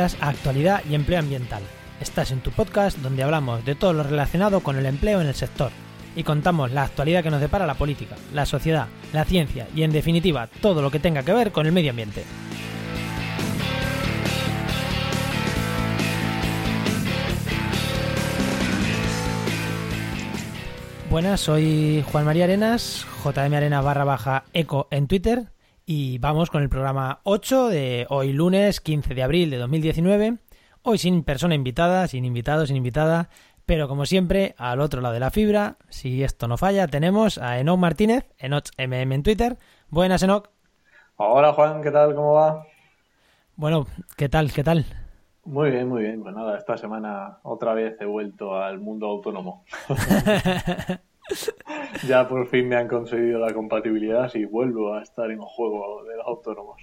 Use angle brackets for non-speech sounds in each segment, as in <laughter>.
A Actualidad y Empleo Ambiental. Estás en tu podcast donde hablamos de todo lo relacionado con el empleo en el sector y contamos la actualidad que nos depara la política, la sociedad, la ciencia y en definitiva todo lo que tenga que ver con el medio ambiente. Buenas, soy Juan María Arenas, JM Arenas barra baja eco en Twitter y vamos con el programa 8 de hoy lunes 15 de abril de 2019. Hoy sin persona invitada, sin invitado, sin invitada, pero como siempre, al otro lado de la fibra, si esto no falla, tenemos a Enoch Martínez, Enoch MM en Twitter. Buenas, Enoch. Hola, Juan, ¿qué tal? ¿Cómo va? Bueno, ¿qué tal? ¿Qué tal? Muy bien, muy bien. Pues nada, esta semana otra vez he vuelto al mundo autónomo. <laughs> <laughs> ya por fin me han conseguido la compatibilidad y vuelvo a estar en un juego de los autónomos.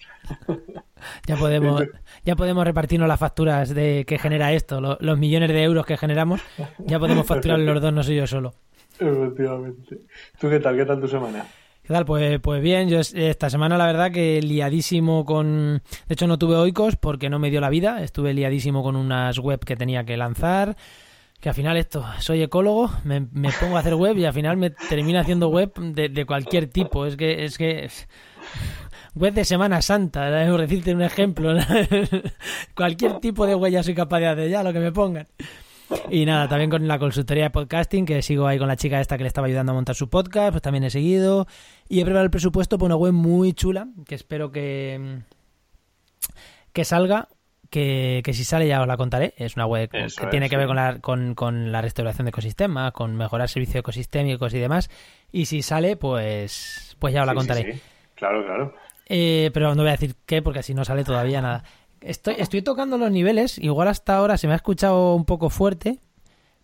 ya podemos ya podemos repartirnos las facturas de que genera esto, los millones de euros que generamos, ya podemos facturar los dos, no soy yo solo. Efectivamente. ¿Tú qué tal? ¿Qué tal tu semana? ¿Qué tal? Pues, pues bien, yo esta semana la verdad que liadísimo con... De hecho no tuve oicos porque no me dio la vida, estuve liadísimo con unas web que tenía que lanzar, que al final esto, soy ecólogo, me, pongo a hacer web y al final me termino haciendo web de, cualquier tipo. Es que, es que <laughs> web de Semana Santa, por decirte un ejemplo. <laughs> cualquier tipo de huella soy capaz de hacer, ya lo que me pongan. Y nada, también con la consultoría de podcasting, que sigo ahí con la chica esta que le estaba ayudando a montar su podcast, pues también he seguido. Y he preparado el presupuesto por una web muy chula, que espero que, que salga que, si sale ya os la contaré. Es una web que tiene que ver con la, con, la restauración de ecosistemas, con mejorar servicios ecosistémicos y demás. Y si sale, pues, pues ya os la contaré. claro, claro. Eh, pero no voy a decir qué, porque si no sale todavía nada. Estoy, estoy tocando los niveles, igual hasta ahora se me ha escuchado un poco fuerte,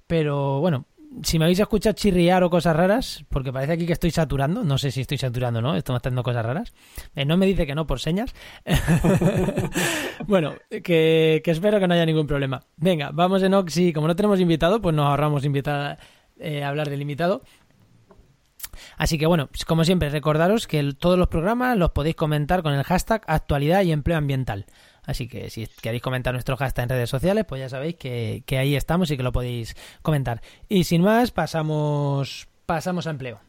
pero bueno, si me habéis escuchado chirriar o cosas raras, porque parece aquí que estoy saturando, no sé si estoy saturando o no, estoy haciendo cosas raras. Eh, no me dice que no por señas. <laughs> bueno, que, espero que no haya ningún problema. Venga, vamos en Oxy. Como no tenemos invitado, pues nos ahorramos invitar, eh, hablar del invitado. Así que bueno, como siempre, recordaros que todos los programas los podéis comentar con el hashtag actualidad y empleo ambiental. Así que si queréis comentar nuestro hashtag en redes sociales, pues ya sabéis que, ahí estamos y que lo podéis comentar. Y sin más, pasamos, pasamos a empleo.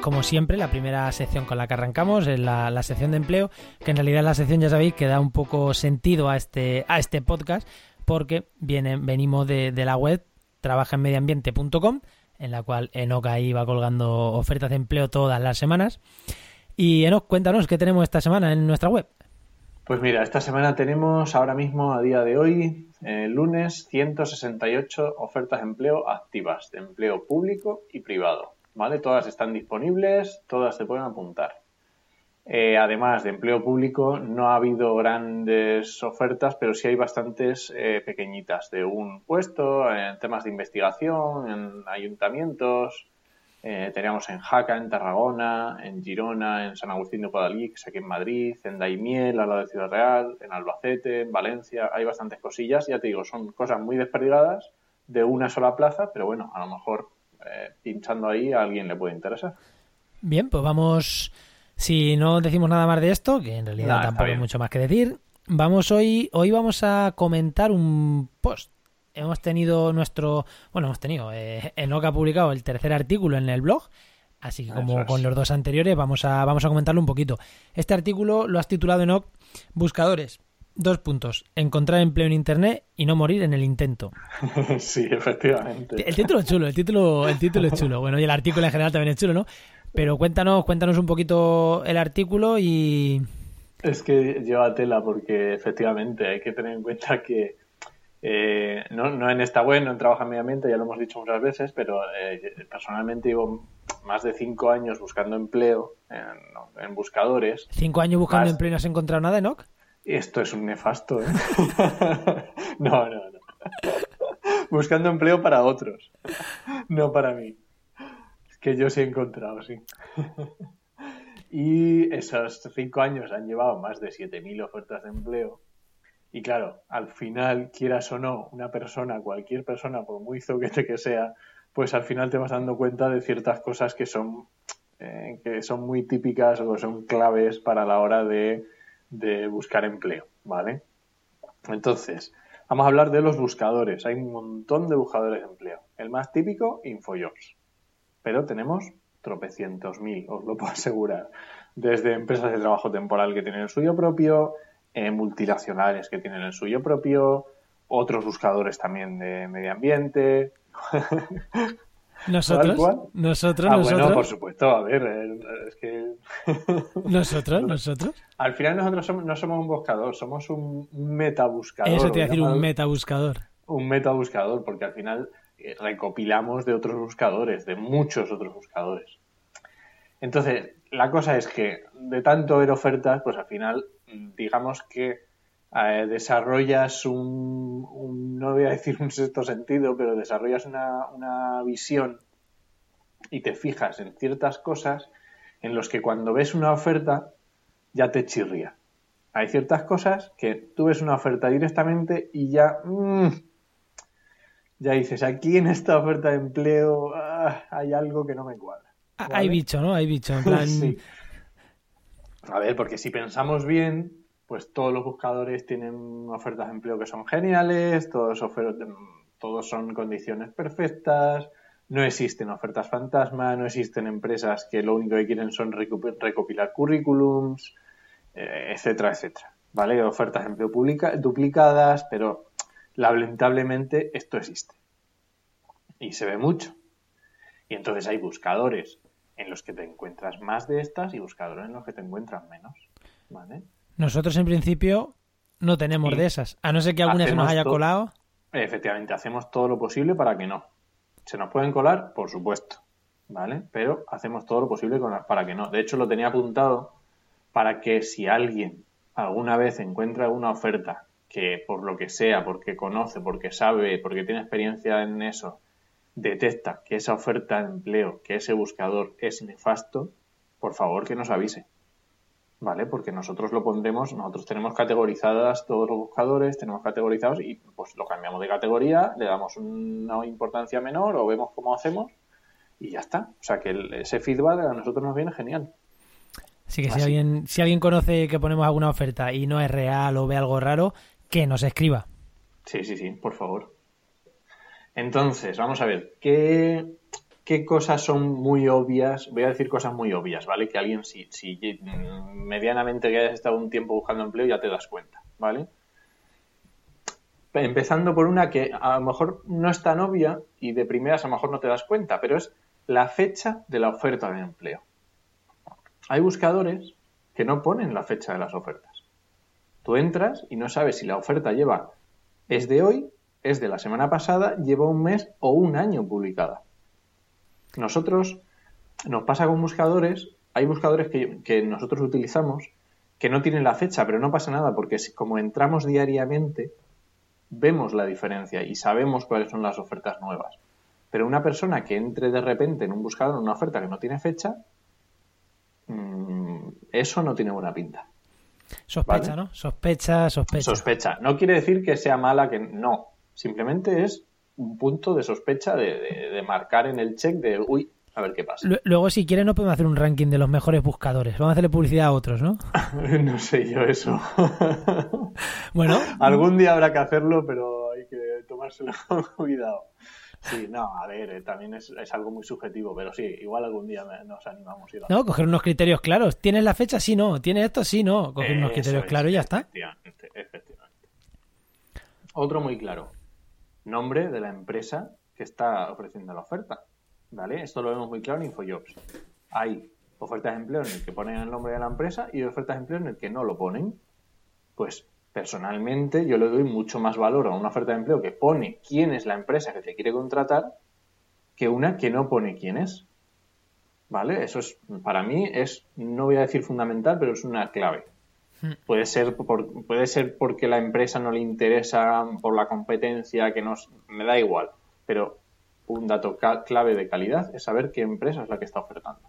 como siempre, la primera sección con la que arrancamos es la, sección de empleo, que en realidad la sección, ya sabéis, que da un poco sentido a este, a este podcast, porque venimos de, de la web trabajaenmedioambiente.com, en la cual Enoch ahí va colgando ofertas de empleo todas las semanas. Y Enoch, cuéntanos qué tenemos esta semana en nuestra web. Pues mira, esta semana tenemos ahora mismo, a día de hoy, el lunes, 168 ofertas de empleo activas, de empleo público y privado. ¿Vale? Todas están disponibles, todas se pueden apuntar. Eh, además de empleo público, no ha habido grandes ofertas, pero sí hay bastantes eh, pequeñitas de un puesto, en temas de investigación, en ayuntamientos. Eh, teníamos en Jaca, en Tarragona, en Girona, en San Agustín de Guadalix, aquí en Madrid, en Daimiel, al lado de Ciudad Real, en Albacete, en Valencia. Hay bastantes cosillas, ya te digo, son cosas muy desperdigadas de una sola plaza, pero bueno, a lo mejor pinchando ahí a alguien le puede interesar. Bien, pues vamos si no decimos nada más de esto, que en realidad tampoco hay mucho más que decir, vamos hoy, hoy vamos a comentar un post. Hemos tenido nuestro, bueno, hemos tenido, eh, Enoch ha publicado el tercer artículo en el blog, así que como con los dos anteriores vamos a, vamos a comentarlo un poquito. Este artículo lo has titulado Enoch Buscadores. Dos puntos. Encontrar empleo en Internet y no morir en el intento. <laughs> Sí, efectivamente. El título es chulo, el título, el título es chulo. Bueno, y el artículo en general también es chulo, ¿no? Pero cuéntanos, cuéntanos un poquito el artículo y... Es que lleva tela porque efectivamente hay que tener en cuenta que Eh, no, no en esta web, no en Trabajo en Medio Ambiente, ya lo hemos dicho muchas veces, pero eh, personalmente llevo más de cinco años buscando empleo en, en buscadores. ¿Cinco años buscando empleo y no has encontrado nada, Enoch? Esto es un nefasto, ¿eh? <laughs> no, no, no. <laughs> buscando empleo para otros, no para mí. Que yo sí he encontrado, sí. <laughs> y esos cinco años han llevado más de 7.000 ofertas de empleo y claro, al final, quieras o no, una persona, cualquier persona, por muy zoquete que sea, pues al final te vas dando cuenta de ciertas cosas que son, eh, que son muy típicas o son claves para la hora de, de buscar empleo, ¿vale? Entonces, vamos a hablar de los buscadores. Hay un montón de buscadores de empleo. El más típico, InfoJobs. Pero tenemos tropecientos mil, os lo puedo <laughs> asegurar. Desde empresas de trabajo temporal que tienen el suyo propio, eh, multinacionales que tienen el suyo propio, otros buscadores también de medio ambiente. <laughs> ¿Nosotros? ¿Nosotros? Ah, ¿Nosotros? bueno, por supuesto, a ver, es que... <laughs> ¿Nosotros? ¿Nosotros? Al final nosotros somos, no somos un buscador, somos un, metabuscador. Eso te iba a decir, un metabuscador. Un metabuscador, porque al final recopilamos de otros buscadores, de muchos otros buscadores. Entonces, la cosa es que de tanto ver ofertas, pues al final digamos que eh, desarrollas un, no voy a decir un sexto sentido, pero desarrollas una, visión y te fijas en ciertas cosas en los que cuando ves una oferta ya te chirría. Hay ciertas cosas que tú ves una oferta directamente y ya, mm, ya dices, aquí en esta oferta de empleo ah, hay algo que no me cuadra. Ah, hay bicho, ¿no? Hay bicho, en <laughs> plan... sí. A ver, porque si pensamos bien, pues todos los buscadores tienen ofertas de empleo que son geniales, todos, todos son condiciones perfectas, no existen ofertas fantasma, no existen empresas que lo único que quieren son recopilar currículums, eh, etcétera, etcétera. ¿Vale? Ofertas de empleo duplicadas, pero lamentablemente esto existe. Y se ve mucho. Y entonces hay buscadores en los que te encuentras más de estas y buscadores en los que te encuentras menos. ¿Vale? Nosotros en principio no tenemos de esas, a no ser que alguna se nos haya colado. Efectivamente, hacemos todo lo posible para que no. ¿Se nos pueden colar? Por supuesto, ¿vale? Pero hacemos todo lo posible para que no. De hecho, lo tenía apuntado para que si alguien alguna vez encuentra alguna oferta que por lo que sea, porque conoce, porque sabe, porque tiene experiencia en eso, detecta que esa oferta de empleo, que ese buscador es nefasto, por favor que nos avise. ¿Vale? Porque nosotros lo pondremos, nosotros tenemos categorizadas todos los buscadores, tenemos categorizados y pues lo cambiamos de categoría, le damos una importancia menor o vemos cómo hacemos y ya está. O sea que ese feedback a nosotros nos viene genial. Así que si alguien, si alguien conoce que ponemos alguna oferta y no es real o ve algo raro, que nos escriba. Sí, sí, sí, por favor. Entonces, vamos a ver, ¿qué, ¿qué cosas son muy obvias? Voy a decir cosas muy obvias, ¿vale? Que alguien, si, medianamente que hayas estado un tiempo buscando empleo, ya te das cuenta, ¿vale? Empezando por una que a lo mejor no es tan obvia y de primeras a lo mejor no te das cuenta, pero es la fecha de la oferta de empleo. Hay buscadores que no ponen la fecha de las ofertas. Tú entras y no sabes si la oferta lleva es de hoy es de la semana pasada, lleva un mes o un año publicada. Nosotros, nos pasa con buscadores, hay buscadores que, nosotros utilizamos que no tienen la fecha, pero no pasa nada, porque como entramos diariamente, vemos la diferencia y sabemos cuáles son las ofertas nuevas. Pero una persona que entre de repente en un buscador en una oferta que no tiene fecha, mm, eso no tiene buena pinta. Sospecha, ¿no? Sospecha, sospecha. Sospecha. No quiere decir que sea mala, que no. Simplemente es un punto de sospecha de, marcar en el check de, uy, a ver qué pasa. Luego, si quieres, no podemos hacer un ranking de los mejores buscadores. Vamos a hacerle publicidad a otros, ¿no? <laughs> no sé yo eso. <laughs> bueno. Algún día habrá que hacerlo, pero hay que tomárselo <laughs> con cuidado. Sí, no, a ver, eh, también es, algo muy subjetivo, pero sí, igual algún día nos animamos. A no, coger unos criterios claros. ¿Tienes la fecha? Sí, no. ¿Tienes esto? Sí, no. Coger unos criterios claros y ya está. efectivamente. Otro muy claro nombre de la empresa que está ofreciendo la oferta. ¿Vale? Esto lo vemos muy claro en InfoJobs. Hay ofertas de empleo en el que ponen el nombre de la empresa y ofertas de empleo en el que no lo ponen. Pues Personalmente, yo le doy mucho más valor a una oferta de empleo que pone quién es la empresa que te quiere contratar que una que no pone quién es. ¿Vale? Eso es, para mí, es, no voy a decir fundamental, pero es una clave. Hmm. Puede ser, por, puede ser porque la empresa no le interesa por la competencia, que nos, me da igual. Pero un dato clave de calidad es saber qué empresa es la que está ofertando.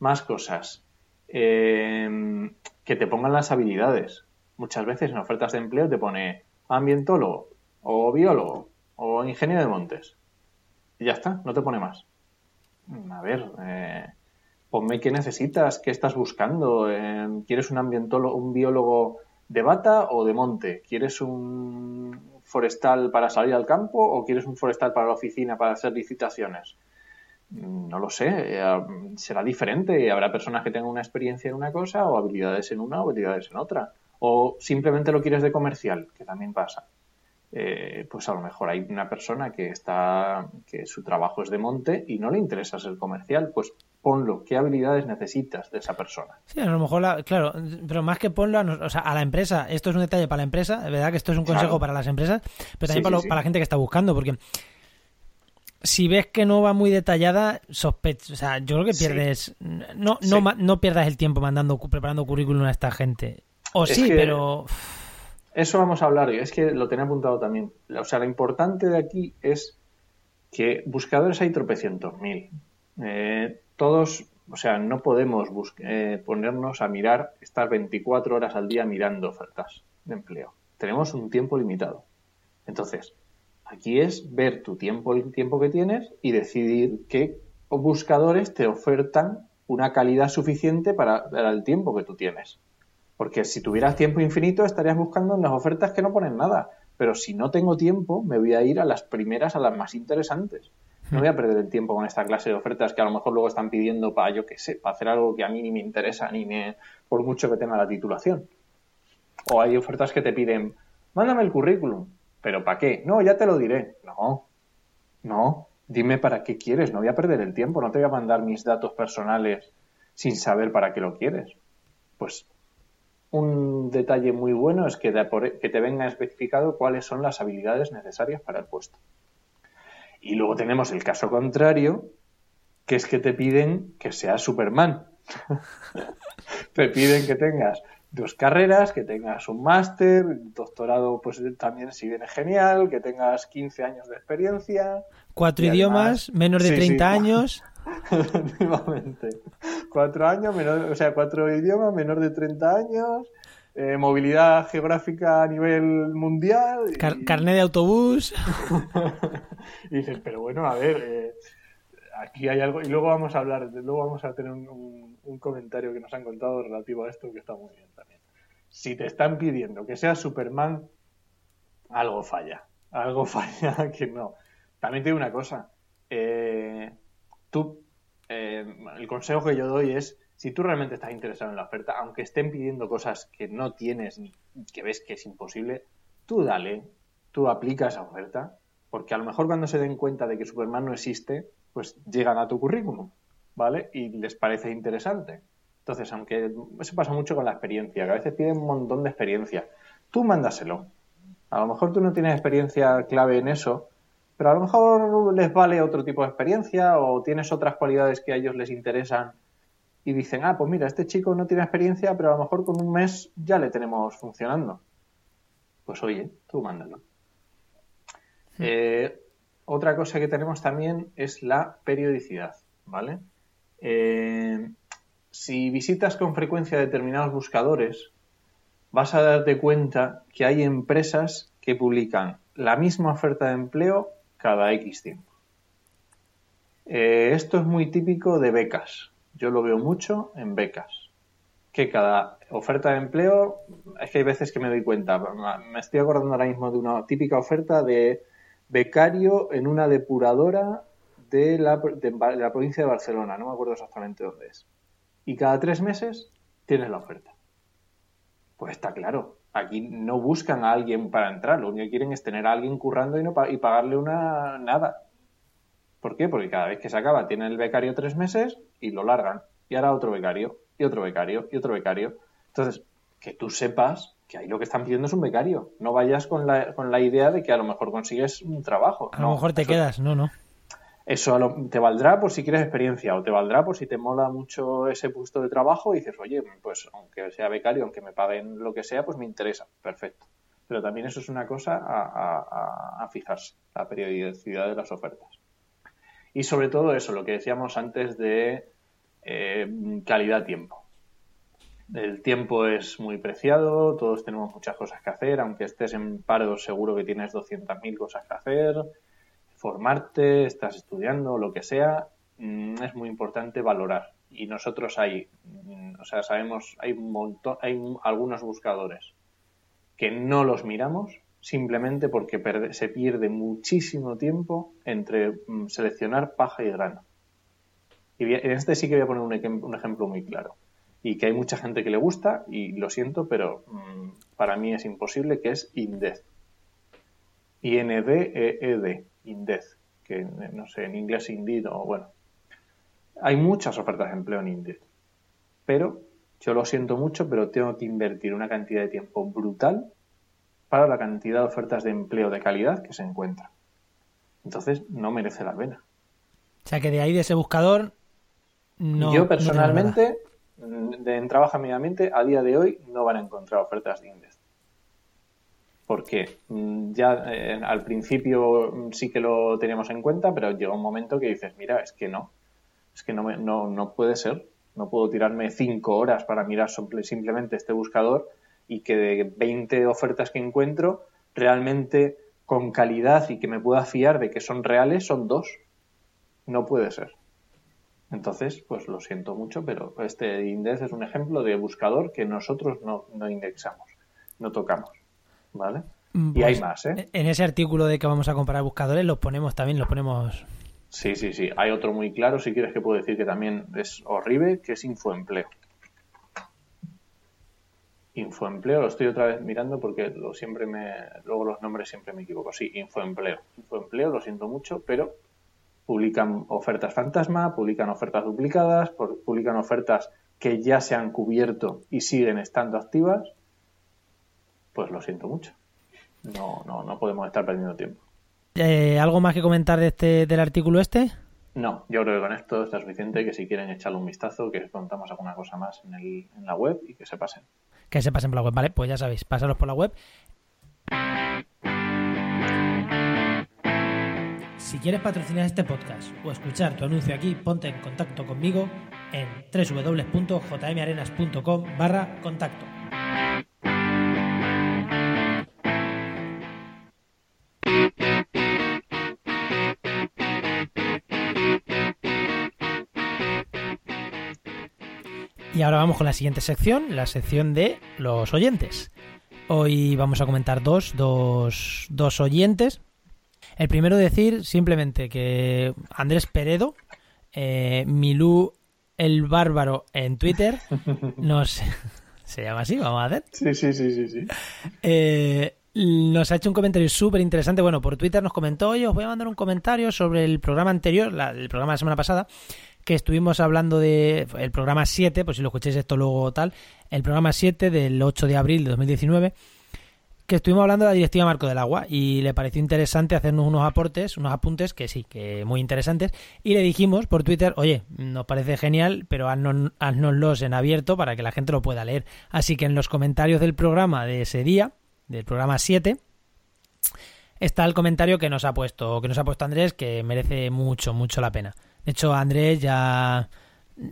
Más cosas. Eh, que te pongan las habilidades muchas veces en ofertas de empleo te pone ambientólogo o biólogo o ingeniero de montes. Y ya está, no te pone más. A ver, eh, ponme qué necesitas, qué estás buscando. Eh, ¿Quieres un ambientólogo, un biólogo de bata o de monte? ¿Quieres un forestal para salir al campo o quieres un forestal para la oficina para hacer licitaciones? No lo sé, eh, será diferente. Habrá personas que tengan una experiencia en una cosa o habilidades en una o habilidades en otra o simplemente lo quieres de comercial, que también pasa. Eh, pues a lo mejor hay una persona que está que su trabajo es de monte y no le interesa ser comercial, pues ponlo, qué habilidades necesitas de esa persona. Sí, a lo mejor, claro, pero más que ponlo a, o sea, a la empresa, esto es un detalle para la empresa, de verdad que esto es un consejo para las empresas, pero también para, la gente que está buscando, porque si ves que no va muy detallada, sospecho, o sea, yo creo que pierdes, no, no, no pierdas el tiempo mandando, preparando currículum a esta gente. O sí, pero... Eso vamos a hablar, es que lo tenía apuntado también. O sea, lo importante de aquí es que buscadores hay tropecientos mil. Eh, todos, o sea, no podemos eh, ponernos a mirar, estar 24 horas al día mirando ofertas de empleo. Tenemos un tiempo limitado. Entonces, aquí es ver tu tiempo, el tiempo que tienes y decidir qué buscadores te ofertan una calidad suficiente para, para el tiempo que tú tienes. Porque si tuvieras tiempo infinito estarías buscando en las ofertas que no ponen nada. Pero si no tengo tiempo, me voy a ir a las primeras, a las más interesantes. No voy a perder el tiempo con esta clase de ofertas que a lo mejor luego están pidiendo para, yo qué sé, para hacer algo que a mí ni me interesa, ni me, por mucho que tenga la titulación. O hay ofertas que te piden, mándame el currículum. ¿Pero para qué? No, ya te lo diré. No, no, dime para qué quieres, no voy a perder el tiempo, no te voy a mandar mis datos personales sin saber para qué lo quieres. Pues un detalle muy bueno es que te, que te venga especificado cuáles son las habilidades necesarias para el puesto. Y luego tenemos el caso contrario, que es que te piden que seas Superman. <laughs> te piden que tengas dos carreras, que tengas un máster, doctorado, pues también si viene genial, que tengas 15 años de experiencia. Cuatro idiomas, menos de 30 años. <laughs> Efectivamente. Cuatro años, menor, o sea, cuatro idiomas, menor de 30 años, eh, movilidad geográfica a nivel mundial. carnet de autobús. <laughs> y dices, pero bueno, a ver, eh, aquí hay algo. Y luego vamos a hablar, luego vamos a tener un, un, comentario que nos han contado relativo a esto que está muy bien también. Si te están pidiendo que seas Superman, algo falla. Algo <laughs> falla que no. También te digo una cosa. Eh, tú, eh, el consejo que yo doy es, si tú realmente estás interesado en la oferta, aunque estén pidiendo cosas que no tienes ni que ves que es imposible, tú dale, tú aplica esa oferta, porque a lo mejor cuando se den cuenta de que Superman no existe, pues llegan a tu currículum, ¿vale? Y les parece interesante. Entonces, aunque eso pasa mucho con la experiencia, que a veces piden un montón de experiencia, tú mándaselo. A lo mejor tú no tienes experiencia clave en eso, pero a lo mejor les vale otro tipo de experiencia o tienes otras cualidades que a ellos les interesan y dicen, ah, pues mira, este chico no tiene experiencia, pero a lo mejor con un mes ya le tenemos funcionando. Pues oye, tú mándalo. Eh, otra cosa que tenemos también es la periodicidad, ¿vale? Eh, si visitas con frecuencia determinados buscadores, vas a darte cuenta que hay empresas que publican la misma oferta de empleo cada X tiempo. Eh, esto es muy típico de becas. Yo lo veo mucho en becas. Que cada oferta de empleo, es que hay veces que me doy cuenta. Me estoy acordando ahora mismo de una típica oferta de becario en una depuradora de la, de la provincia de Barcelona. No me acuerdo exactamente dónde es. Y cada tres meses tienes la oferta. Pues está claro. Aquí no buscan a alguien para entrar, lo único que quieren es tener a alguien currando y, no y pagarle una nada. ¿Por qué? Porque cada vez que se acaba tiene el becario tres meses y lo largan. Y ahora otro becario, y otro becario, y otro becario. Entonces, que tú sepas que ahí lo que están pidiendo es un becario. No vayas con la, con la idea de que a lo mejor consigues un trabajo. A lo mejor te quedas, no, no. Eso te valdrá por si quieres experiencia o te valdrá por si te mola mucho ese puesto de trabajo y dices, oye, pues aunque sea becario, aunque me paguen lo que sea, pues me interesa. Perfecto. Pero también eso es una cosa a, fijarse, la periodicidad de las ofertas. Y sobre todo eso, lo que decíamos antes de eh, calidad-tiempo. El tiempo es muy preciado, todos tenemos muchas cosas que hacer, aunque estés en paro seguro que tienes 200.000 cosas que hacer, formarte, estás estudiando, lo que sea, mm, es muy importante valorar. Y nosotros hay, mm, o sea, sabemos, hay un montón, hay algunos buscadores que no los miramos simplemente porque se pierde muchísimo tiempo entre mm, seleccionar paja y grano. Y en este sí que voy a poner un, ejemplo muy claro y que hay mucha gente que le gusta y lo siento, pero para mí es imposible, que es Indez. I-N-D-E-E-D, Indez, que no sé, en inglés Indeed o bueno. Hay muchas ofertas de empleo en Indeed, pero yo lo siento mucho, pero tengo que invertir una cantidad de tiempo brutal para la cantidad de ofertas de empleo de calidad que se encuentra. Entonces, no merece la pena. O sea que de ahí de ese buscador no. Yo personalmente de, en Trabaja Mediamente, a día de hoy no van a encontrar ofertas de Index. Porque mm, ya eh, al principio mm, sí que lo teníamos en cuenta, pero llega un momento que dices, mira, es que no, es que no, no, no puede ser, no puedo tirarme cinco horas para mirar simplemente este buscador y que de 20 ofertas que encuentro, realmente con calidad y que me pueda fiar de que son reales, son dos. No puede ser. Entonces, pues lo siento mucho, pero este index es un ejemplo de buscador que nosotros no, indexamos, no tocamos. ¿Vale? y hay pues, más, ¿eh? En ese artículo de que vamos a comparar buscadores, los ponemos también, los ponemos. Sí, sí, sí. Hay otro muy claro, si quieres que puedo decir que también es horrible, que es infoempleo. Infoempleo, lo estoy otra vez mirando porque lo siempre me, luego los nombres siempre me equivoco. Sí, infoempleo. Infoempleo, lo siento mucho, pero publican ofertas fantasma, publican ofertas duplicadas, publican ofertas que ya se han cubierto y siguen estando activas, pues lo siento mucho. No, no, no podemos estar perdiendo tiempo. Eh, ¿Algo más que comentar de este, del artículo este? No, yo creo que con esto está suficiente, que si quieren echarle un vistazo, que contamos alguna cosa más en, el, en la web y que se pasen. Que se pasen por la web, vale, pues ya sabéis, pasaros por la web Si quieres patrocinar este podcast o escuchar tu anuncio aquí, ponte en contacto conmigo en www.jmarenas.com barra contacto. Y ahora vamos con la siguiente sección, la sección de los oyentes. Hoy vamos a comentar dos, dos, dos oyentes el primero decir simplemente que Andrés Peredo, eh, Milú el Bárbaro en Twitter, <laughs> nos... <laughs> ¿Se llama así? Vamos a hacer. Sí, sí, sí, sí. sí. Eh, nos ha hecho un comentario súper interesante. Bueno, por Twitter nos comentó, oye, os voy a mandar un comentario sobre el programa anterior, el programa de la semana pasada, que estuvimos hablando de el programa 7, pues si lo escucháis esto luego tal, el programa 7 del 8 de abril de 2019 que estuvimos hablando de la directiva Marco del Agua y le pareció interesante hacernos unos aportes, unos apuntes que sí, que muy interesantes. Y le dijimos por Twitter, oye, nos parece genial, pero haznoslos en abierto para que la gente lo pueda leer. Así que en los comentarios del programa de ese día, del programa 7, está el comentario que nos ha puesto, que nos ha puesto Andrés, que merece mucho, mucho la pena. De hecho, Andrés ya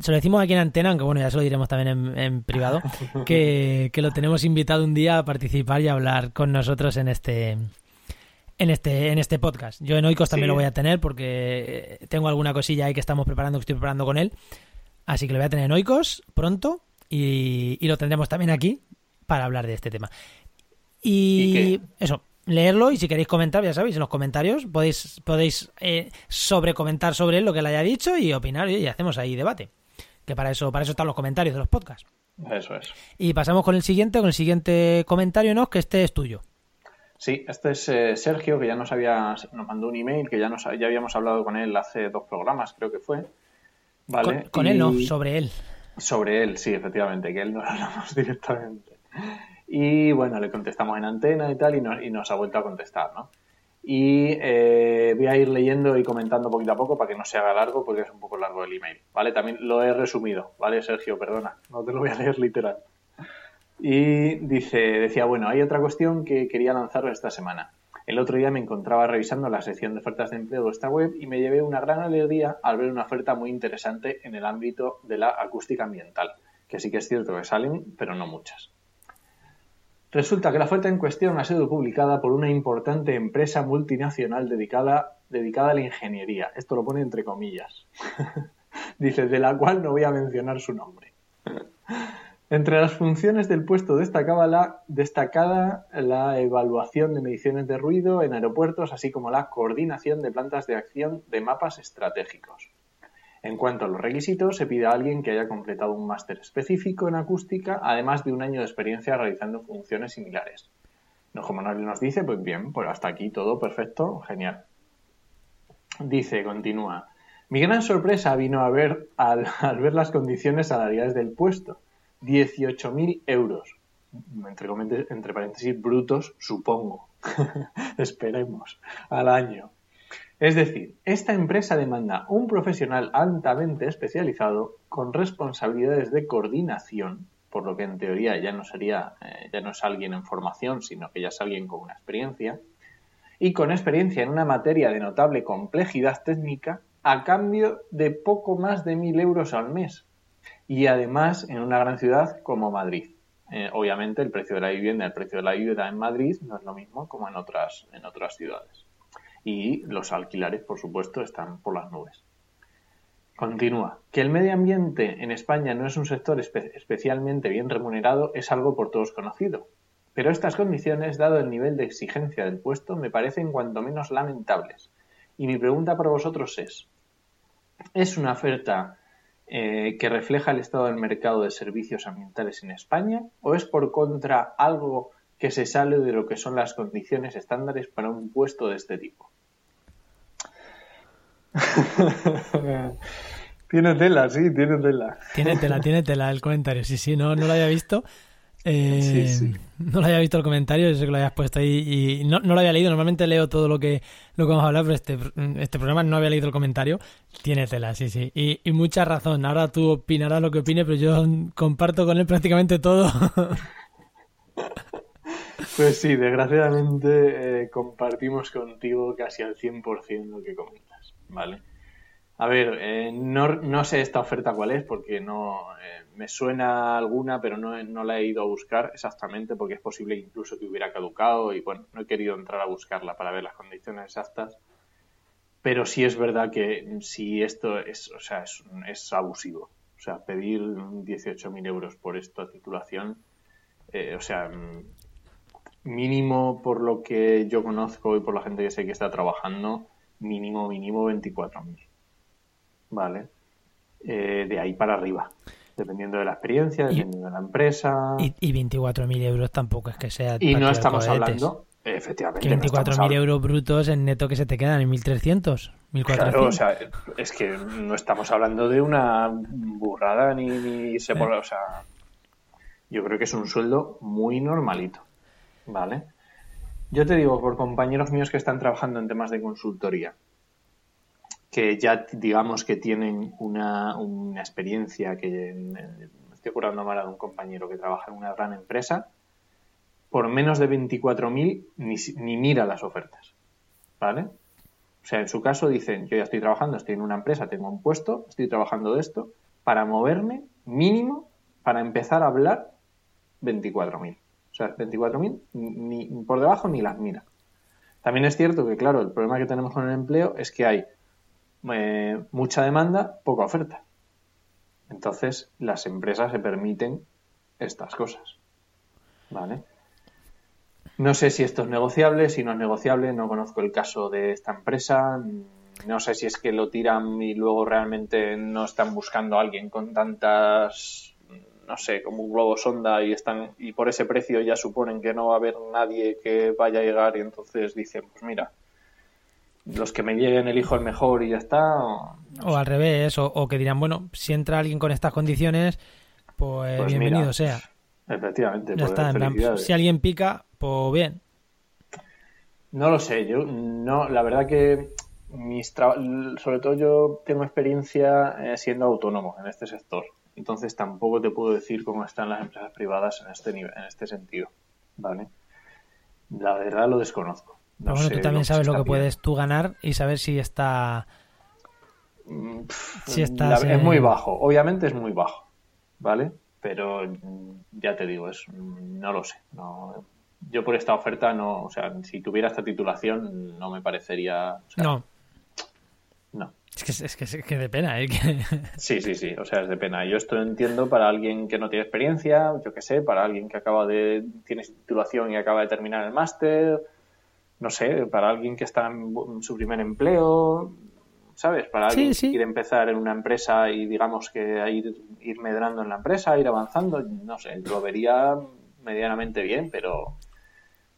se lo decimos aquí en antena, aunque bueno, ya se lo diremos también en, privado, <laughs> que, lo tenemos invitado un día a participar y a hablar con nosotros en este en este en este podcast. Yo en Oikos también lo voy a tener porque tengo alguna cosilla ahí que estamos preparando, que estoy preparando con él. Así que lo voy a tener en Oikos pronto y, lo tendremos también aquí para hablar de este tema. Y, eso, leerlo y si queréis comentar, ya sabéis, en los comentarios podéis, podéis eh, sobrecomentar sobre él lo que le haya dicho y opinar y, hacemos ahí debate. Que para eso, para eso están los comentarios de los podcasts. Eso es. Y pasamos con el siguiente, con el siguiente comentario, ¿no? Que este es tuyo. Sí, este es eh, Sergio, que ya nos había, nos mandó un email, que ya nos ya habíamos hablado con él hace dos programas, creo que fue. Vale. Con, él no, sobre él. Sobre él, sí, efectivamente, que él no lo hablamos <laughs> directamente. Y bueno, le contestamos en antena y tal, y nos, y nos ha vuelto a contestar, ¿no? Y eh, voy a ir leyendo y comentando poquito a poco para que no se haga largo, porque es un poco largo el email, ¿vale? También lo he resumido, ¿vale, Sergio? Perdona, no te lo voy a leer literal. Y dice, decía, bueno, hay otra cuestión que quería lanzar esta semana. El otro día me encontraba revisando la sección de ofertas de empleo de esta web y me llevé una gran alegría al ver una oferta muy interesante en el ámbito de la acústica ambiental, que sí que es cierto que salen, pero no muchas. Resulta que la oferta en cuestión ha sido publicada por una importante empresa multinacional dedicada, dedicada a la ingeniería. Esto lo pone entre comillas. <laughs> Dice, de la cual no voy a mencionar su nombre. Entre las funciones del puesto destacaba la, destacada la evaluación de mediciones de ruido en aeropuertos, así como la coordinación de plantas de acción de mapas estratégicos. En cuanto a los requisitos, se pide a alguien que haya completado un máster específico en acústica, además de un año de experiencia realizando funciones similares. No, como nadie nos dice, pues bien, pues hasta aquí todo perfecto, genial. Dice, continúa. Mi gran sorpresa vino a ver al, ver las condiciones salariales del puesto. 18.000 euros. Entre paréntesis, brutos, supongo. <laughs> Esperemos, al año. Es decir, esta empresa demanda un profesional altamente especializado con responsabilidades de coordinación, por lo que en teoría ya no sería, eh, ya no es alguien en formación, sino que ya es alguien con una experiencia, y con experiencia en una materia de notable complejidad técnica, a cambio de poco más de mil euros al mes. Y además en una gran ciudad como Madrid. Eh, obviamente el precio de la vivienda, el precio de la vivienda en Madrid no es lo mismo como en otras, en otras ciudades y los alquileres, por supuesto, están por las nubes. Continúa. Que el medio ambiente en España no es un sector especialmente bien remunerado es algo por todos conocido. Pero estas condiciones, dado el nivel de exigencia del puesto, me parecen cuanto menos lamentables. Y mi pregunta para vosotros es, ¿es una oferta eh, que refleja el estado del mercado de servicios ambientales en España o es por contra algo que se sale de lo que son las condiciones estándares para un puesto de este tipo? <laughs> tiene tela, sí, tiene tela. Tiene tela, tiene tela el comentario. Sí, sí, no, no lo había visto. Eh, no lo había visto el comentario, yo sé que lo habías puesto ahí y no, lo había leído. Normalmente leo todo lo que, lo que vamos a hablar, pero este, este programa no había leído el comentario. Tiene tela, sí, sí. Y, y mucha razón. Ahora tú opinarás lo que opine, pero yo comparto con él prácticamente todo. <laughs> Pues sí, desgraciadamente eh, compartimos contigo casi al 100% lo que comentas, ¿vale? A ver, eh, no, sé esta oferta cuál es porque no eh, me suena alguna, pero no, no, la he ido a buscar exactamente porque es posible incluso que hubiera caducado y bueno, no he querido entrar a buscarla para ver las condiciones exactas. Pero sí es verdad que si esto es, o sea, es, es abusivo. O sea, pedir 18.000 euros por esta titulación, o sea, mínimo por lo que yo conozco y por la gente que sé que está trabajando, mínimo, mínimo 24.000. ¿Vale? Eh, de ahí para arriba. Dependiendo de la experiencia, dependiendo de la empresa. Y, y 24.000 euros tampoco es que sea. Y no estamos hablando. Efectivamente. 24.000 euros brutos en neto que se te quedan en 1.300, 1.400. Claro, o sea, es que no estamos hablando de una burrada ni, ni se eh. O sea, yo creo que es un sueldo muy normalito. Vale. Yo te digo, por compañeros míos que están trabajando en temas de consultoría, que ya digamos que tienen una, experiencia, que me estoy curando mal de un compañero que trabaja en una gran empresa, por menos de 24.000 ni, ni mira las ofertas. ¿Vale? O sea, en su caso dicen, yo ya estoy trabajando, estoy en una empresa, tengo un puesto, estoy trabajando de esto, para moverme mínimo, para empezar a hablar, 24.000. O sea, 24.000 ni por debajo ni las mira. También es cierto que, claro, el problema que tenemos con el empleo es que hay eh, mucha demanda, poca oferta. Entonces, las empresas se permiten estas cosas. ¿Vale? No sé si esto es negociable, si no es negociable, no conozco el caso de esta empresa. No sé si es que lo tiran y luego realmente no están buscando a alguien con tantas no sé, como un globo sonda y están y por ese precio ya suponen que no va a haber nadie que vaya a llegar y entonces dicen, pues mira, los que me lleguen elijo el mejor y ya está. O, al revés, o, que dirán, bueno, si entra alguien con estas condiciones, pues, pues bienvenido sea. Efectivamente. Ya pues, está, en plan, felicidades. si alguien pica, pues bien. No lo sé, yo no, la verdad que mis sobre todo yo tengo experiencia eh, siendo autónomo en este sector, entonces tampoco te puedo decir cómo están las empresas privadas en este nivel, en este sentido, ¿vale? La verdad lo desconozco. No Pero bueno, sé tú también sabes lo que puedes tú ganar y saber si está... Mm, pff, Si la- estás es muy bajo, obviamente es muy bajo, ¿vale? Pero mm, ya te digo, es mm, no lo sé, no yo por esta oferta no, o sea, si tuviera esta titulación no me parecería, o sea, No, no. Es que, es que, es que de pena, ¿eh? <laughs> Que- Sí, sí, sí, o sea, es de pena. Yo esto entiendo para alguien que no tiene experiencia, yo qué sé, para alguien que acaba de, tiene titulación y acaba de terminar el máster, no sé, para alguien que está en su primer empleo, ¿sabes? Para Sí, alguien sí. que quiere empezar en una empresa y digamos que ir, ir medrando en la empresa, ir avanzando, no sé, lo vería medianamente bien, pero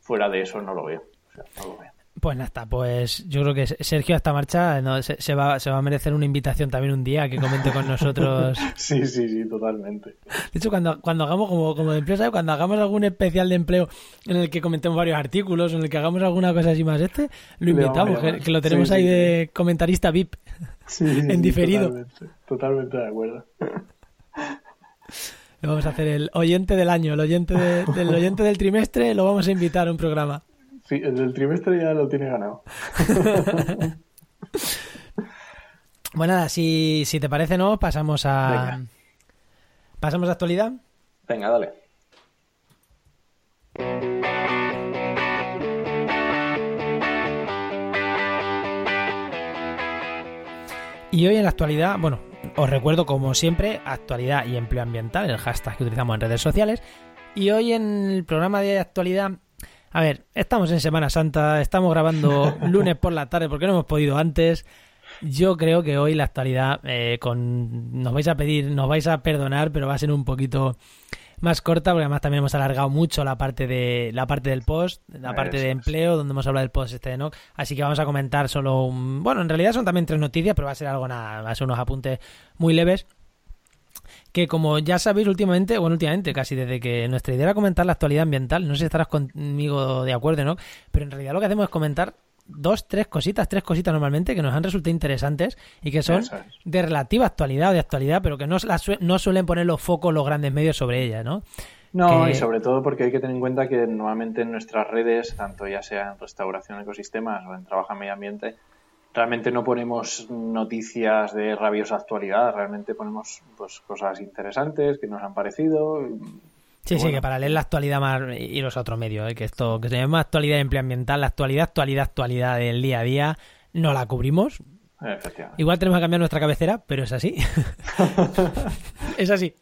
fuera de eso no lo veo. O sea, no lo veo. Pues nada, está, pues yo creo que Sergio a esta marcha no, se, se va, se va a merecer una invitación también un día que comente con nosotros. <laughs> Sí, sí, sí, totalmente. De hecho, cuando, cuando hagamos como, como de empresa, cuando hagamos algún especial de empleo en el que comentemos varios artículos, en el que hagamos alguna cosa así más este, lo invitamos, que, lo tenemos Sí, ahí sí, de comentarista VIP. <laughs> Sí, <laughs> En diferido. Totalmente, totalmente de acuerdo. Le vamos a hacer el oyente del año, el oyente de- del oyente del trimestre, lo vamos a invitar a un programa. Sí, el del trimestre ya lo tiene ganado. <laughs> Bueno, nada, si, si te parece, ¿no? Pasamos a. Venga. Pasamos a actualidad. Venga, dale. Y hoy en la actualidad, bueno, os recuerdo como siempre, actualidad y empleo ambiental, el hashtag que utilizamos en redes sociales. Y hoy en el programa de actualidad, a ver, estamos en Semana Santa, estamos grabando <laughs> lunes por la tarde porque no hemos podido antes. Yo creo que hoy la actualidad, eh, con nos vais a pedir, nos vais a perdonar, pero va a ser un poquito más corta porque además también hemos alargado mucho la parte de la parte del post, la parte de empleo donde hemos hablado del post este de NOC, así que vamos a comentar solo un, bueno, en realidad son también tres noticias, pero va a ser algo nada, va a ser unos apuntes muy leves que como ya sabéis últimamente, bueno, últimamente casi desde que nuestra idea era comentar la actualidad ambiental, no sé si estarás conmigo de acuerdo, ¿no? Pero en realidad lo que hacemos es comentar dos, tres cositas, tres cositas normalmente que nos han resultado interesantes y que son de relativa actualidad o de actualidad, pero que no, no suelen poner los focos los grandes medios sobre ellas, ¿no? No, que- y sobre todo porque hay que tener en cuenta que normalmente en nuestras redes, tanto ya sea en restauración de ecosistemas o en trabajo en medio ambiente, realmente no ponemos noticias de rabiosa actualidad, realmente ponemos pues cosas interesantes que nos han parecido. Sí, sí, que para leer la actualidad más y los otros medios, ¿eh? que esto que se llama actualidad de empleo ambiental, la actualidad, actualidad, actualidad del día a día, no la cubrimos. Igual tenemos que cambiar nuestra cabecera, pero es así. <laughs> es así.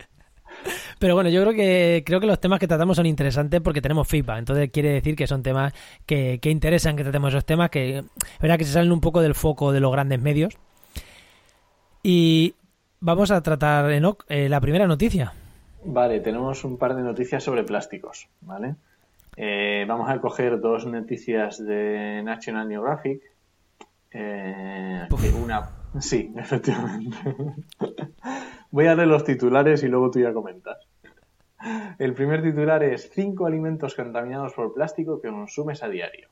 Pero bueno, yo creo que creo que los temas que tratamos son interesantes porque tenemos feedback. Entonces quiere decir que son temas que, que interesan que tratemos esos temas, que verdad que se salen un poco del foco de los grandes medios. Y vamos a tratar, Enoch, eh, la primera noticia. Vale, tenemos un par de noticias sobre plásticos, ¿vale? Eh, vamos a coger dos noticias de National Geographic. Eh, que una, sí, <laughs> efectivamente. Voy a leer los titulares y luego tú ya comentas. El primer titular es cinco alimentos contaminados por plástico que consumes a diario.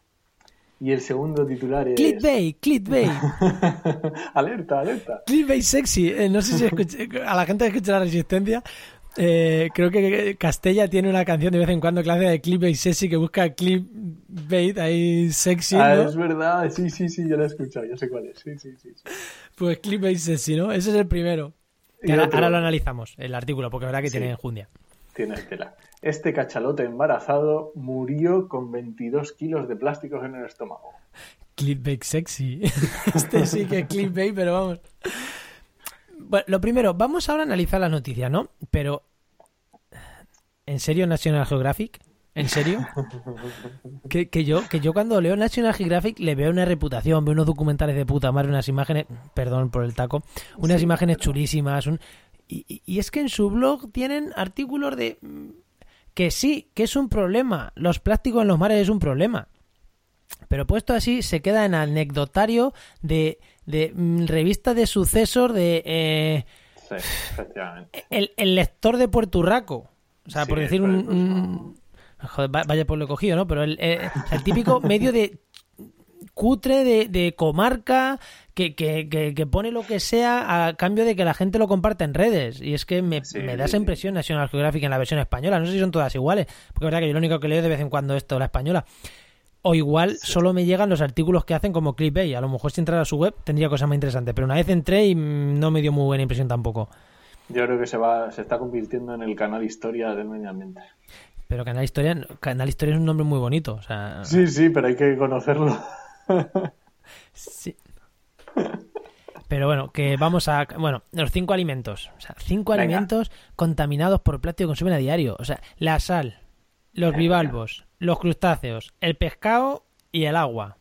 Y el segundo titular es Clickbait, clickbait, <laughs> alerta, alerta. clickbait sexy. Eh, no sé si escuché- a la gente que escucha la resistencia. eh, creo que Castella tiene una canción de vez en cuando clase de clickbait sexy que busca clickbait ahí sexy, Ah, ¿no? es verdad, sí, sí, sí, yo lo he escuchado, ya sé cuál es. Sí, sí, sí. sí. Pues clickbait sexy, ¿no? Ese es el primero. Que ahora, lo analizamos, el artículo, porque es verdad que Sí. tiene enjundia. Tiene tela. Este cachalote embarazado murió con 22 kilos de plásticos en el estómago. Clickbait sexy. <laughs> Este sí que es clickbait, pero vamos. Bueno, lo primero, vamos ahora a analizar las noticias, ¿no? Pero, ¿en serio National Geographic? ¿En serio? Que, que yo, que yo cuando leo National Geographic le veo una reputación, veo unos documentales de puta madre, unas imágenes, perdón por el taco, unas Sí, imágenes pero- chulísimas. un- y, y- es que en su blog tienen artículos de mm, que sí, que es un problema. Los plásticos en los mares es un problema. Pero puesto así, se queda en anecdotario de, de mm, revista de sucesos de eh, Sí, efectivamente. el, el lector de Puerto Rico. O sea, Sí, por decir un, Joder, va- vaya por lo cogido, ¿no? Pero el, eh, el típico medio de cutre de, de comarca que, que, que, que pone lo que sea a cambio de que la gente lo comparta en redes. Y es que me, Sí, me da esa impresión National Geographic en la versión española. No sé si son todas iguales, porque es verdad que yo lo único que leo de vez en cuando es esto, la española. O igual solo me llegan los artículos que hacen como clickbait. A lo mejor si entrara a su web tendría cosas más interesantes. Pero una vez entré y no me dio muy buena impresión tampoco. Yo creo que se va, se está convirtiendo en el canal Historia del Medio Ambiente. Pero Canal Historia, Canal Historia es un nombre muy bonito. O sea, Sí, sí, pero hay que conocerlo. Sí. Pero bueno, que vamos a. Bueno, los cinco alimentos. O sea, cinco Venga. alimentos contaminados por plástico que consumen a diario. O sea, la sal, los Venga. bivalvos, los crustáceos, el pescado y el agua.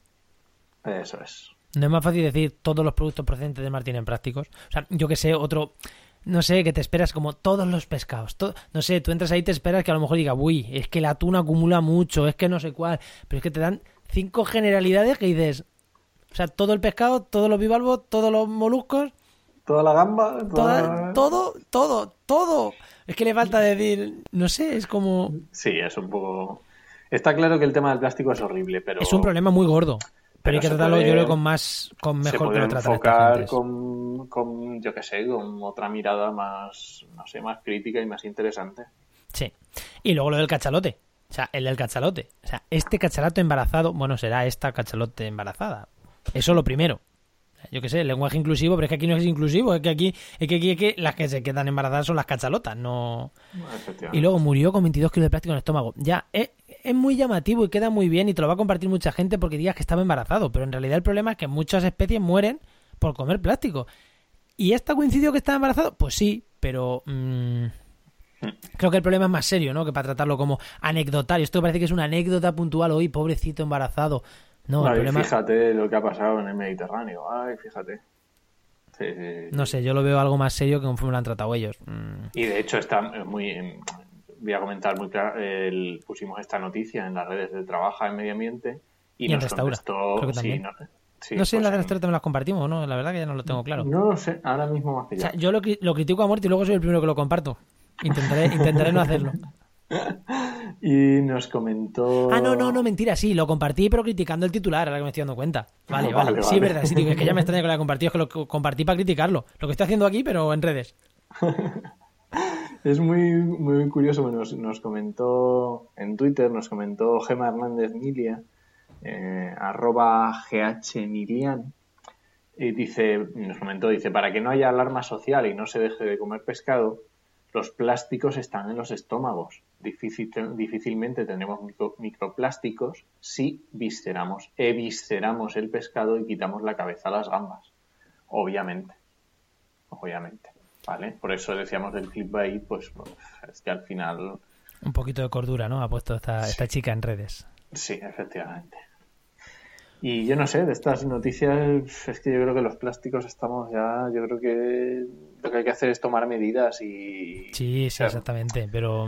Eso es. No es más fácil decir todos los productos procedentes de mar tienen plásticos. O sea, yo que sé, otro. No sé, que te esperas como todos los pescados. no sé, tú entras ahí y te esperas que a lo mejor diga, uy, es que el atún acumula mucho, es que no sé cuál. Pero es que te dan cinco generalidades que dices. O sea, todo el pescado, todos los bivalvos, todos los moluscos, Toda la gamba, toda- toda- todo, todo, todo. Es que le falta decir, no sé, es como. Sí, es un poco. Está claro que el tema del plástico es horrible, pero. Es un problema muy gordo. Pero, Pero hay que se tratarlo, puede- yo creo, con más. con se mejor que puede lo tratan estas enfocar con, con, yo qué sé, con otra mirada más, no sé, más crítica y más interesante. Sí. Y luego lo del cachalote. O sea, el del cachalote. O sea, este cachalote embarazado, bueno, será esta cachalote embarazada. Eso lo primero. Yo qué sé, lenguaje inclusivo, pero es que aquí no es inclusivo, es que aquí, es que aquí es que las que se quedan embarazadas son las cachalotas, no. Y luego murió con 22 kilos de plástico en el estómago. Ya, es, es muy llamativo y queda muy bien y te lo va a compartir mucha gente porque digas que estaba embarazado, pero en realidad el problema es que muchas especies mueren por comer plástico. ¿Y esta coincidió que estaba embarazado? Pues sí, pero mm, creo que el problema es más serio, ¿no? Que para tratarlo como anecdotario. Esto parece que es una anécdota puntual hoy, pobrecito embarazado. No, el problema... Fíjate lo que ha pasado en el Mediterráneo. Ay, fíjate. Sí, sí, sí. No sé, yo lo veo algo más serio que conforme lo han tratado ellos. Mm, Y de hecho está muy... em, Voy a comentar muy claro. el- pusimos esta noticia en las redes de Trabaja en Medio Ambiente y, Y en nos Restaura, contestó... creo que también. no, sí, no sé, en pues las de en- las también las compartimos, ¿no? La verdad que ya no lo tengo claro. No lo sé, ahora mismo me has O pillado. sea, yo lo, lo critico a muerte y luego soy el primero que lo comparto. Intentaré, intentaré no hacerlo. <laughs> <laughs> Y nos comentó... Ah, no, no, no, mentira, sí, lo compartí, pero criticando el titular, ahora que me estoy dando cuenta. Vale, Vale, vale, sí, es vale. verdad, sí, es que ya me <laughs> extraña que lo haya compartido, es que lo co- compartí para criticarlo. Lo que estoy haciendo aquí, pero en redes. <laughs> Es muy, muy curioso, nos, nos comentó en Twitter, nos comentó Gema Hernández Milia, eh, arroba ghmilian, y dice, nos comentó, dice, para que no haya alarma social y no se deje de comer pescado, los plásticos están en los estómagos. Difícil, difícilmente tendremos micro- microplásticos si visceramos, evisceramos el pescado y quitamos la cabeza a las gambas. Obviamente. Obviamente. ¿Vale? Por eso decíamos del clickbait, pues, pues, es que al final, Un poquito de cordura, ¿no? Ha puesto esta, esta chica en redes. sí, efectivamente. Y yo no sé, de estas noticias, es que yo creo que los plásticos estamos ya, yo creo que lo que hay que hacer es tomar medidas y... Sí, sí, exactamente, pero...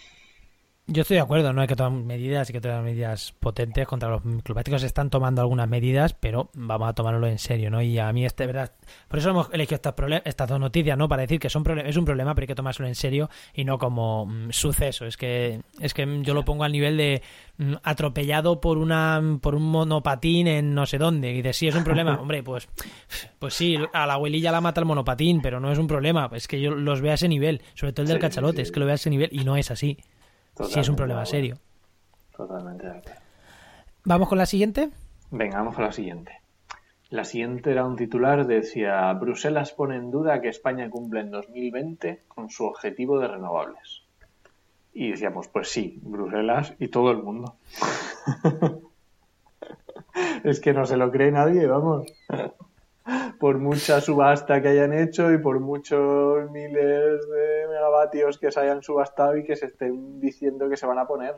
Yo estoy de acuerdo, no hay que tomar medidas, hay que tomar medidas potentes contra los microplásticos. Se están tomando algunas medidas, pero vamos a tomarlo en serio, ¿no? Y a mí, este, verdad, por eso hemos elegido estas, estas dos noticias, ¿no? Para decir que son es un problema, pero hay que tomárselo en serio y no como mm, suceso. Es que, es que yo lo pongo al nivel de mm, atropellado por una por un monopatín en no sé dónde. Y dices, sí, es un problema. <laughs> Hombre, pues, pues sí, a la abuelilla la mata el monopatín, pero no es un problema. Es que yo los veo a ese nivel, sobre todo el del Sí, cachalote, sí, es que lo veo a ese nivel y no es así. Sí, es un problema serio. Totalmente de acuerdo. Vamos con la siguiente. Venga, vamos con la siguiente. La siguiente era un titular, decía, Bruselas pone en duda que España cumple en 2020 con su objetivo de renovables. Y decíamos, pues sí, Bruselas y todo el mundo. <laughs> es que no se lo cree nadie, vamos. Por mucha subasta que hayan hecho y por muchos miles de megavatios que se hayan subastado y que se estén diciendo que se van a poner,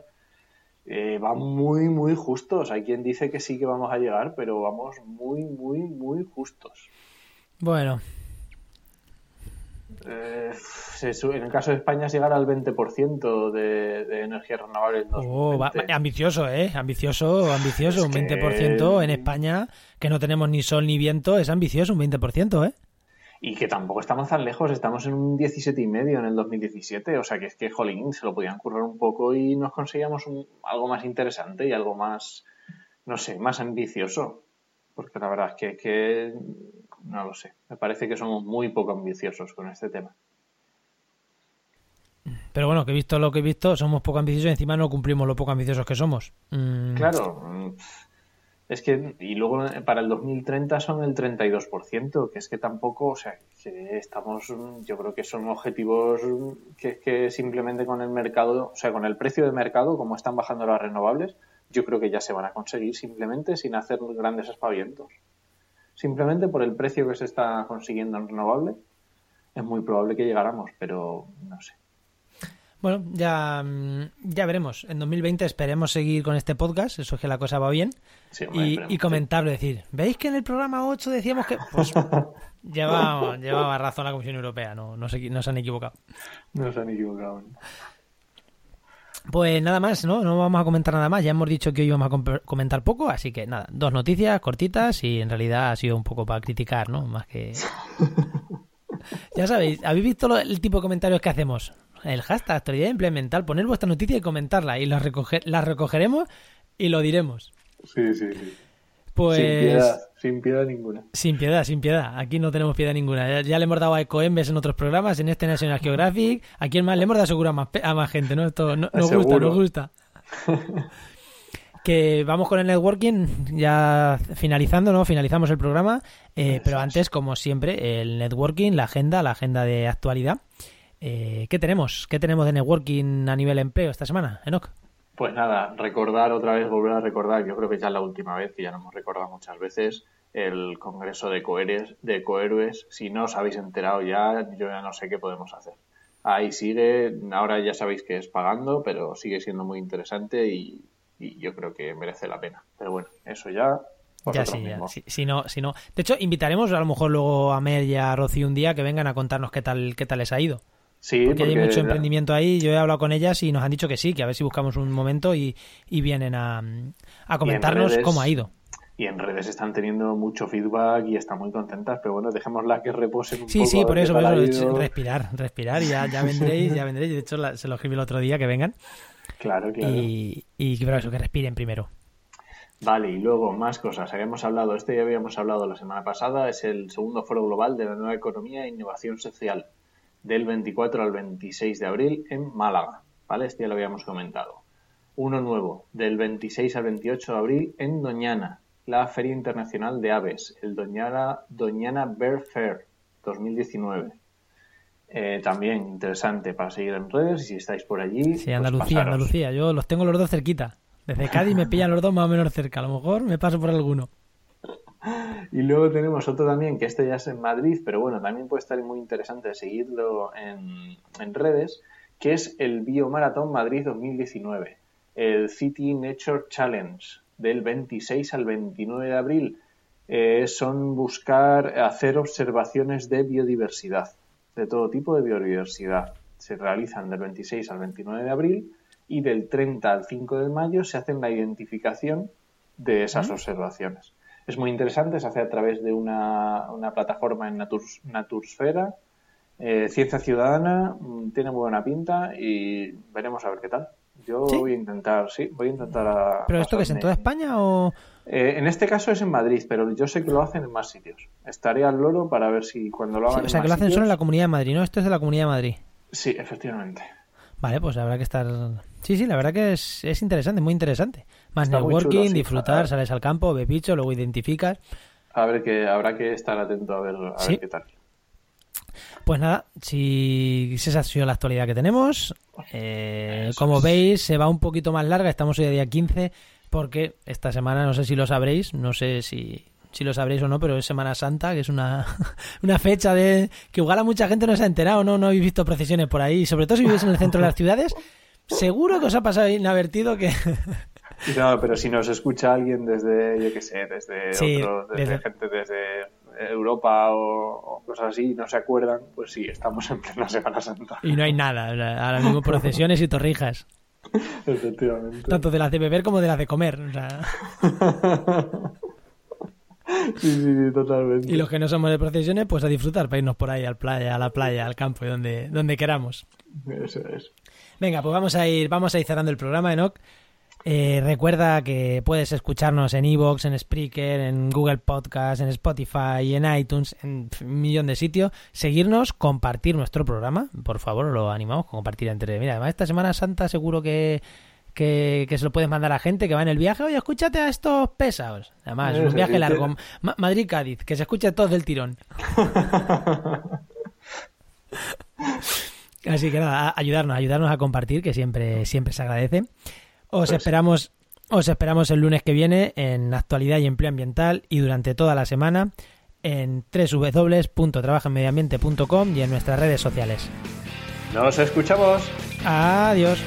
eh, van muy, muy justos. Hay quien dice que sí que vamos a llegar, pero vamos muy, muy, muy justos. Bueno, Eh, en el caso de España es llegar al 20% de, de energías renovables. en oh, va- 2020. ambicioso, ¿eh? Ambicioso, ambicioso. Es un que- 20% en España, que no tenemos ni sol ni viento, es ambicioso, un 20%, ¿eh? y que tampoco estamos tan lejos, estamos en un 17 y medio en el 2017, o sea que es que, jolín, se lo podían currar un poco y nos conseguíamos algo más interesante y algo más, no sé, más ambicioso, porque la verdad es que, que, no lo sé, me parece que somos muy poco ambiciosos con este tema. Pero bueno, que he visto lo que he visto, somos poco ambiciosos y encima no cumplimos lo poco ambiciosos que somos. Mm. Claro, es que, y luego para el 2030 son el 32%, que es que tampoco, o sea, que estamos, yo creo que son objetivos que, que simplemente con el mercado, o sea, con el precio de mercado, como están bajando las renovables, yo creo que ya se van a conseguir simplemente sin hacer grandes espavientos. Simplemente por el precio que se está consiguiendo en renovable, es muy probable que llegáramos, pero no sé. Bueno, ya, mm, ya veremos. En 2020 esperemos seguir con este podcast, eso es que la cosa va bien. y, comentarlo, decir, ¿veis que en el programa 8 decíamos que... Pues <laughs> llevaba, llevaba razón la Comisión Europea, no, no, se, no se han equivocado. No se han equivocado. Pues nada más, ¿no? No vamos a comentar nada más. Ya hemos dicho que hoy íbamos a comentar poco, así que nada, dos noticias cortitas y en realidad ha sido un poco para criticar, ¿no? Más que... <laughs> ya sabéis, ¿habéis visto el tipo de comentarios que hacemos? el hashtag actualidad implemental, poner vuestra noticia y comentarla y la, la recogeremos y lo diremos. Sí, sí, sí. Pues... Sin piedad, sin piedad ninguna. Sin piedad, sin piedad. Aquí no tenemos piedad ninguna. Ya, le hemos dado a Ecoembes en otros programas, en este National Geographic. Aquí en más le hemos dado seguro a más, a más gente, ¿no? Esto nos gusta, nos gusta. que vamos con el networking, ya finalizando, ¿no? Finalizamos el programa. Eh, pero antes, como siempre, el networking, la agenda, la agenda de actualidad. Eh, ¿Qué tenemos? ¿Qué tenemos de networking a nivel empleo esta semana, Enoch? Pues nada, recordar otra vez, volver a recordar, yo creo que ya es la última vez, que ya nos hemos recordado muchas veces, el Congreso de, Coheres, de Cohéroes. Si no os habéis enterado ya, yo ya no sé qué podemos hacer. Ahí sigue, ahora ya sabéis que es pagando, pero sigue siendo muy interesante y, yo creo que merece la pena. Pero bueno, eso ya ya sí, ya. Si, no, si no. De hecho, invitaremos a lo mejor luego a Mer y a Rocío un día que vengan a contarnos qué tal, qué tal les ha ido. Sí, porque, hay mucho emprendimiento ahí. Yo he hablado con ellas y nos han dicho que sí, que a ver si buscamos un momento y, vienen a, comentarnos cómo ha ido. Y en redes están teniendo mucho feedback y están muy contentas, pero bueno, dejémosla que reposen un sí, poco. Sí, sí, por eso, por eso, respirar, respirar, ya, ya vendréis, ya vendréis. De hecho, se lo escribí el otro día que vengan. Claro, claro. Y, y eso, que respiren primero. Vale, y luego más cosas. Habíamos hablado, este ya habíamos hablado la semana pasada, es el segundo foro global de la nueva economía e innovación social del 24 al 26 de abril en Málaga. ¿Vale? Este ya lo habíamos comentado. Uno nuevo, del 26 al 28 de abril en Doñana, la Feria Internacional de Aves, el Doñana, Doñana Bear Fair 2019. Eh, también interesante para seguir en redes y si estáis por allí. Sí, pues Andalucía, Andalucía. Yo los tengo los dos cerquita. Desde Cádiz me pillan los dos más o menos cerca. A lo mejor me paso por alguno. <laughs> Y luego tenemos otro también, que este ya es en Madrid, pero bueno, también puede estar muy interesante seguirlo en, redes, que es el Biomaratón Madrid 2019, el City Nature Challenge, del 26 al 29 de abril. Eh, son buscar hacer observaciones de biodiversidad, de todo tipo de biodiversidad. Se realizan del 26 al 29 de abril y del 30 al 5 de mayo se hacen la identificación de esas observaciones. Es muy interesante, se hace a través de una, plataforma en Natursfera. Eh, Ciencia Ciudadana mm, tiene muy buena pinta y veremos a ver qué tal. Yo voy a intentar, sí, voy a intentar a, ¿Pero esto que es en toda España o...? Eh, en este caso es en Madrid, pero yo sé que lo hacen en más sitios. Estaré al loro para ver si cuando lo hagan O sea, que lo hacen solo en la Comunidad de Madrid, ¿no? Esto es de la Comunidad de Madrid. Sí, efectivamente. Vale, pues habrá que estar... Sí, sí, la verdad que es, es interesante, muy interesante. Más networking, disfrutar, sales al campo, ves bicho, luego identificas. A ver que habrá que estar atento a ver, a ver qué tal. Pues nada, si esa ha sido la actualidad que tenemos. Eh, como veis, se va un poquito más larga. Estamos hoy a día 15 porque esta semana, no sé si lo sabréis, no sé si, si lo sabréis o no, pero es Semana Santa, que es una, <laughs> una fecha de que igual a mucha gente no se ha enterado, no, no habéis visto procesiones por ahí. Sobre todo si vivís en el centro de las ciudades, seguro que os ha pasado inadvertido que <laughs> no, pero si nos escucha alguien desde, yo qué sé, desde otro, desde, gente desde Europa o, cosas así no se acuerdan, pues sí, estamos en plena <laughs> Semana Santa. Y no hay nada, ahora mismo procesiones y torrijas. <laughs> Efectivamente. Tanto de las de beber como de las de comer. <laughs> Sí, sí, totalmente. Y los que no somos de procesiones, pues a disfrutar para irnos por ahí al playa, a la playa, al campo, y donde, donde queramos. Eso es. Venga, pues vamos a ir, vamos a ir cerrando el programa, Enoch. Eh, recuerda que puedes escucharnos en Evox, en Spreaker, en Google Podcast, en Spotify, en iTunes, en un millón de sitios. Seguirnos, compartir nuestro programa. Por favor, lo animamos a compartir entre. Mira, además, esta Semana Santa seguro que, que, que se lo puedes mandar a gente que va en el viaje. Oye, escúchate a estos pesados. Además, es un viaje largo. Ma- Madrid-Cádiz, que se escuche todo del tirón. <laughs> Así que nada, ayudarnos, ayudarnos a compartir, que siempre, siempre se agradece. Os Pues- esperamos, os esperamos el lunes que viene en actualidad y empleo ambiental y durante toda la semana en www.trabajenmedioambiente.com y en nuestras redes sociales. Nos escuchamos. Adiós.